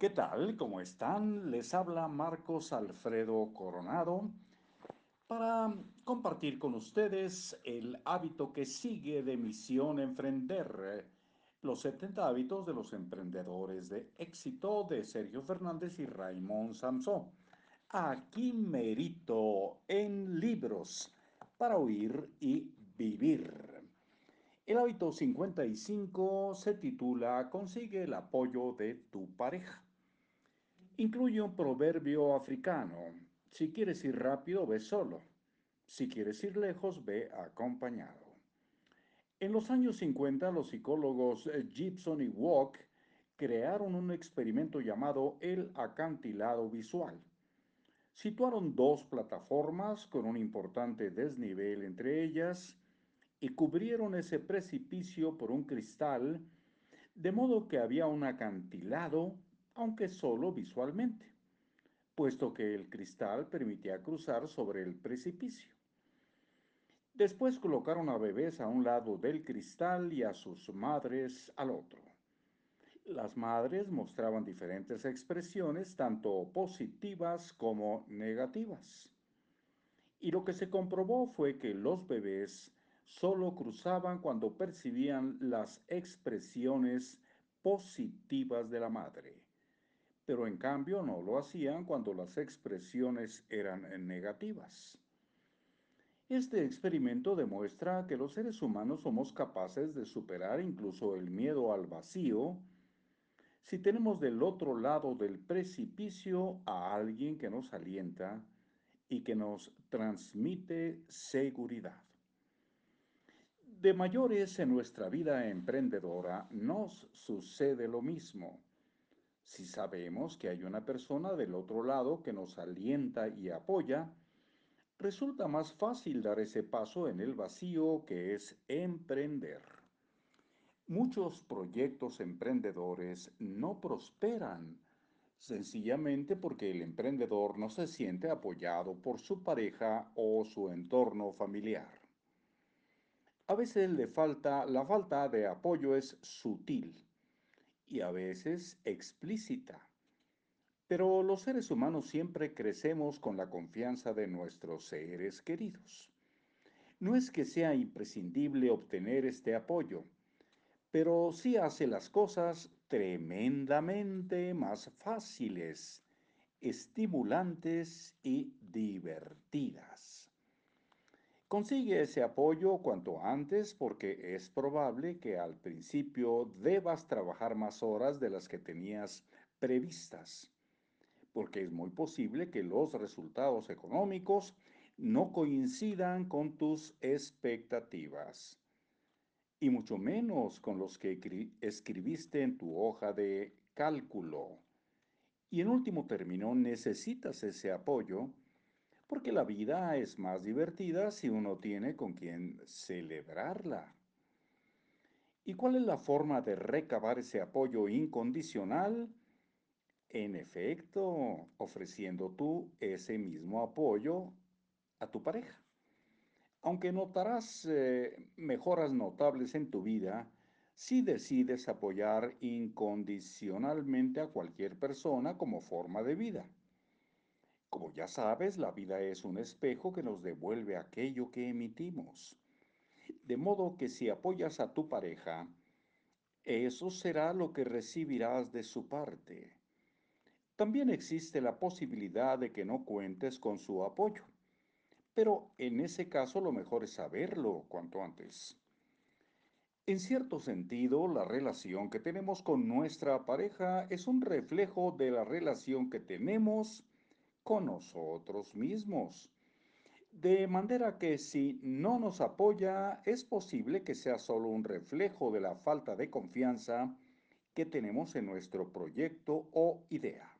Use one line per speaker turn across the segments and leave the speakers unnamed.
¿Qué tal? ¿Cómo están? Les habla Marcos Alfredo Coronado para compartir con ustedes el hábito que sigue de Misión Emprender, los 70 hábitos de los emprendedores de éxito de Sergio Fernández y Raymond Samson. Aquí merito en libros para oír y vivir. El hábito 55 se titula Consigue el apoyo de tu pareja. Incluye un proverbio africano. Si quieres ir rápido, ve solo. Si quieres ir lejos, ve acompañado. En los años 50, los psicólogos Gibson y Walk crearon un experimento llamado el acantilado visual. Situaron dos plataformas con un importante desnivel entre ellas y cubrieron ese precipicio por un cristal, de modo que había un acantilado, aunque solo visualmente, puesto que el cristal permitía cruzar sobre el precipicio. Después colocaron a bebés a un lado del cristal y a sus madres al otro. Las madres mostraban diferentes expresiones, tanto positivas como negativas. Y lo que se comprobó fue que los bebés solo cruzaban cuando percibían las expresiones positivas de la madre, pero en cambio no lo hacían cuando las expresiones eran negativas. Este experimento demuestra que los seres humanos somos capaces de superar incluso el miedo al vacío si tenemos del otro lado del precipicio a alguien que nos alienta y que nos transmite seguridad. De mayores en nuestra vida emprendedora nos sucede lo mismo. Si sabemos que hay una persona del otro lado que nos alienta y apoya, resulta más fácil dar ese paso en el vacío que es emprender. Muchos proyectos emprendedores no prosperan sencillamente porque el emprendedor no se siente apoyado por su pareja o su entorno familiar. A veces le falta, la falta de apoyo es sutil y a veces explícita. Pero los seres humanos siempre crecemos con la confianza de nuestros seres queridos. No es que sea imprescindible obtener este apoyo, pero sí hace las cosas tremendamente más fáciles, estimulantes y divertidas. Consigue ese apoyo cuanto antes porque es probable que al principio debas trabajar más horas de las que tenías previstas, porque es muy posible que los resultados económicos no coincidan con tus expectativas, y mucho menos con los que escribiste en tu hoja de cálculo. Y en último término, necesitas ese apoyo porque la vida es más divertida si uno tiene con quien celebrarla. ¿Y cuál es la forma de recabar ese apoyo incondicional? En efecto, ofreciendo tú ese mismo apoyo a tu pareja. Aunque notarás eh, mejoras notables en tu vida, si decides apoyar incondicionalmente a cualquier persona como forma de vida. Como ya sabes, la vida es un espejo que nos devuelve aquello que emitimos. De modo que si apoyas a tu pareja, eso será lo que recibirás de su parte. También existe la posibilidad de que no cuentes con su apoyo, pero en ese caso lo mejor es saberlo cuanto antes. En cierto sentido, la relación que tenemos con nuestra pareja es un reflejo de la relación que tenemos con nosotros mismos. De manera que si no nos apoya, es posible que sea solo un reflejo de la falta de confianza que tenemos en nuestro proyecto o idea.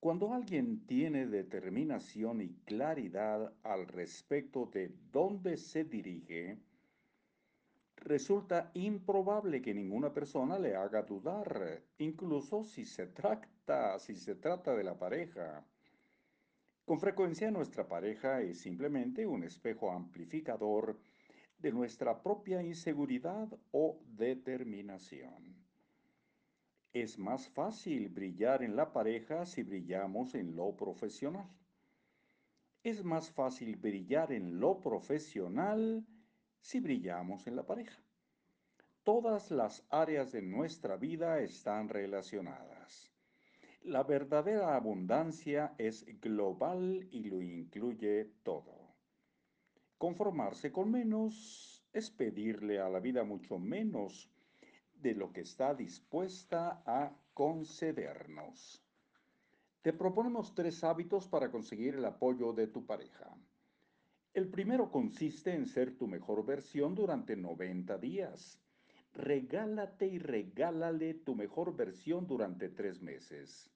Cuando alguien tiene determinación y claridad al respecto de dónde se dirige, resulta improbable que ninguna persona le haga dudar, incluso si se trata, si se trata de la pareja. Con frecuencia nuestra pareja es simplemente un espejo amplificador de nuestra propia inseguridad o determinación. Es más fácil brillar en la pareja si brillamos en lo profesional. Es más fácil brillar en lo profesional si brillamos en la pareja. Todas las áreas de nuestra vida están relacionadas. La verdadera abundancia es global y lo incluye todo. Conformarse con menos es pedirle a la vida mucho menos de lo que está dispuesta a concedernos. Te proponemos tres hábitos para conseguir el apoyo de tu pareja. El primero consiste en ser tu mejor versión durante 90 días. Regálate y regálale tu mejor versión durante tres meses.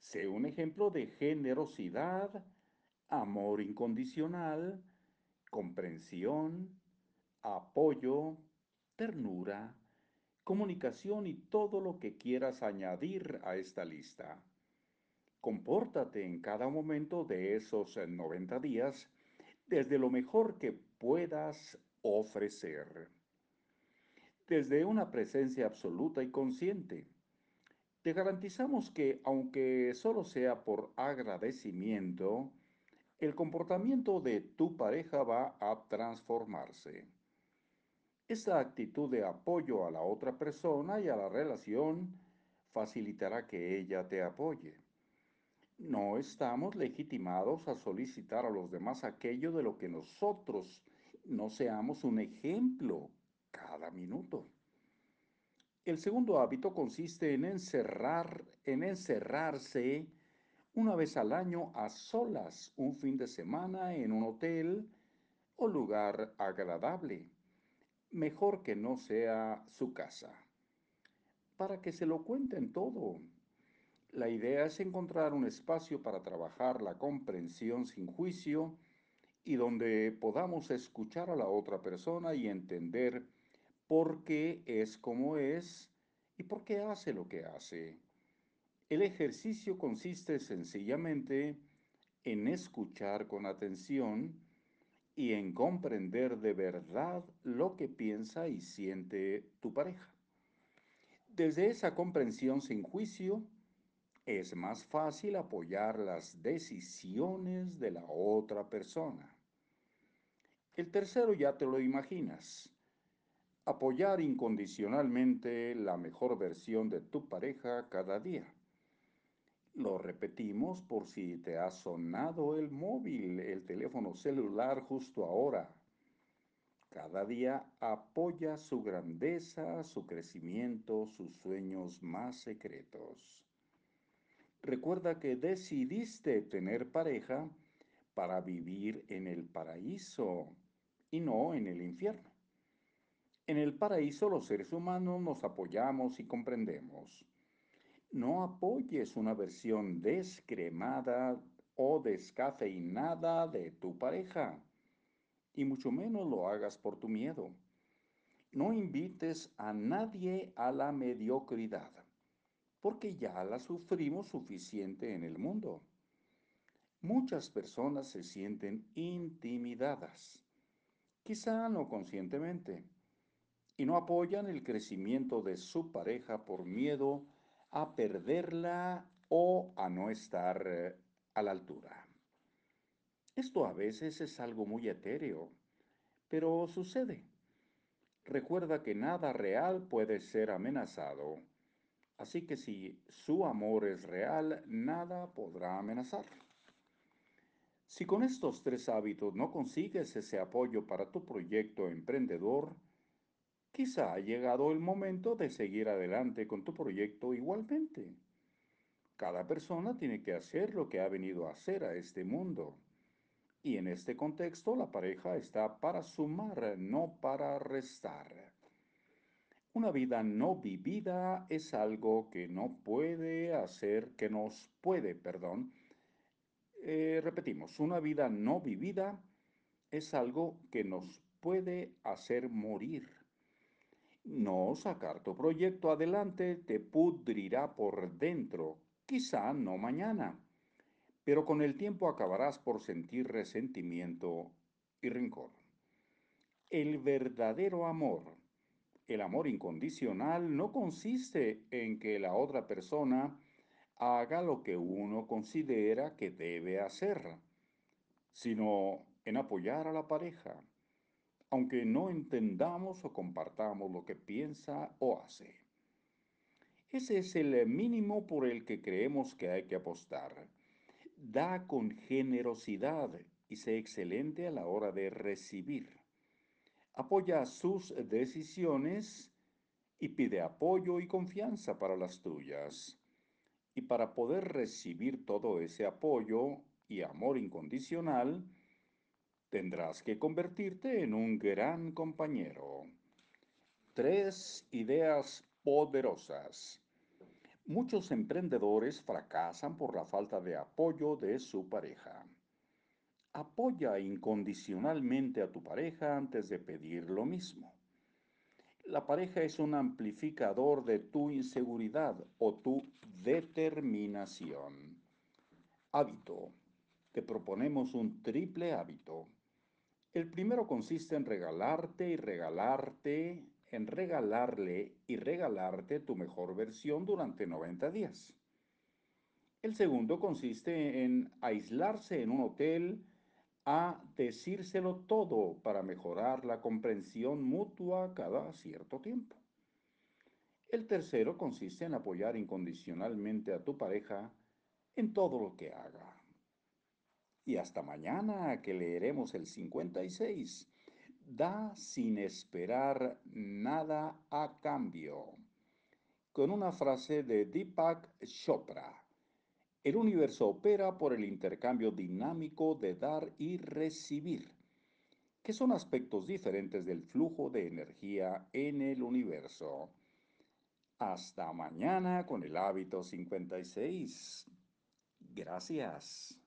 Sé un ejemplo de generosidad, amor incondicional, comprensión, apoyo, ternura, comunicación y todo lo que quieras añadir a esta lista. Compórtate en cada momento de esos 90 días desde lo mejor que puedas ofrecer. Desde una presencia absoluta y consciente. Te garantizamos que, aunque solo sea por agradecimiento, el comportamiento de tu pareja va a transformarse. Esta actitud de apoyo a la otra persona y a la relación facilitará que ella te apoye. No estamos legitimados a solicitar a los demás aquello de lo que nosotros no seamos un ejemplo cada minuto. El segundo hábito consiste en encerrar, en encerrarse una vez al año a solas un fin de semana en un hotel o lugar agradable mejor que no sea su casa. Para que se lo cuenten todo. La idea es encontrar un espacio para trabajar la comprensión sin juicio y donde podamos escuchar a la otra persona y entender por qué es como es y por qué hace lo que hace. El ejercicio consiste sencillamente en escuchar con atención y en comprender de verdad lo que piensa y siente tu pareja. Desde esa comprensión sin juicio, es más fácil apoyar las decisiones de la otra persona. El tercero ya te lo imaginas. Apoyar incondicionalmente la mejor versión de tu pareja cada día. Lo repetimos por si te ha sonado el móvil, el teléfono celular justo ahora. Cada día apoya su grandeza, su crecimiento, sus sueños más secretos. Recuerda que decidiste tener pareja para vivir en el paraíso y no en el infierno. En el paraíso los seres humanos nos apoyamos y comprendemos no apoyes una versión descremada o descafeinada de tu pareja, y mucho menos lo hagas por tu miedo. No invites a nadie a la mediocridad, porque ya la sufrimos suficiente en el mundo. Muchas personas se sienten intimidadas, quizá no conscientemente, y no apoyan el crecimiento de su pareja por miedo a perderla o a no estar eh, a la altura. Esto a veces es algo muy etéreo, pero sucede. Recuerda que nada real puede ser amenazado, así que si su amor es real, nada podrá amenazarlo. Si con estos tres hábitos no consigues ese apoyo para tu proyecto emprendedor, quizá ha llegado el momento de seguir adelante con tu proyecto igualmente. Cada persona tiene que hacer lo que ha venido a hacer a este mundo. Y en este contexto la pareja está para sumar, no para restar. Una vida no vivida es algo que no puede hacer, que nos puede, perdón. Eh, repetimos, una vida no vivida es algo que nos puede hacer morir. No sacar tu proyecto adelante te pudrirá por dentro, quizá no mañana, pero con el tiempo acabarás por sentir resentimiento y rencor. El verdadero amor El amor incondicional no consiste en que la otra persona haga lo que uno considera que debe hacer, sino en apoyar a la pareja, aunque no entendamos o compartamos lo que piensa o hace. Ese es el mínimo por el que creemos que hay que apostar. Da con generosidad y sé excelente a la hora de recibir. Apoya sus decisiones y pide apoyo y confianza para las tuyas. Y para poder recibir todo ese apoyo y amor incondicional, tendrás que convertirte en un gran compañero. Tres ideas poderosas. Muchos emprendedores fracasan por la falta de apoyo de su pareja. Apoya incondicionalmente a tu pareja antes de pedir lo mismo. La pareja es un amplificador de tu inseguridad o tu determinación. Hábito. Te proponemos un triple hábito. El primero consiste en regalarte y regalarte, en regalarle y regalarte tu mejor versión durante 90 días. El segundo consiste en aislarse en un hotel a decírselo todo para mejorar la comprensión mutua cada cierto tiempo. El tercero consiste en apoyar incondicionalmente a tu pareja en todo lo que haga. Y hasta mañana que leeremos el 56. Da sin esperar nada a cambio. Con una frase de Deepak Chopra. El universo opera por el intercambio dinámico de dar y recibir, que son aspectos diferentes del flujo de energía en el universo. Hasta mañana con el hábito 56. Gracias.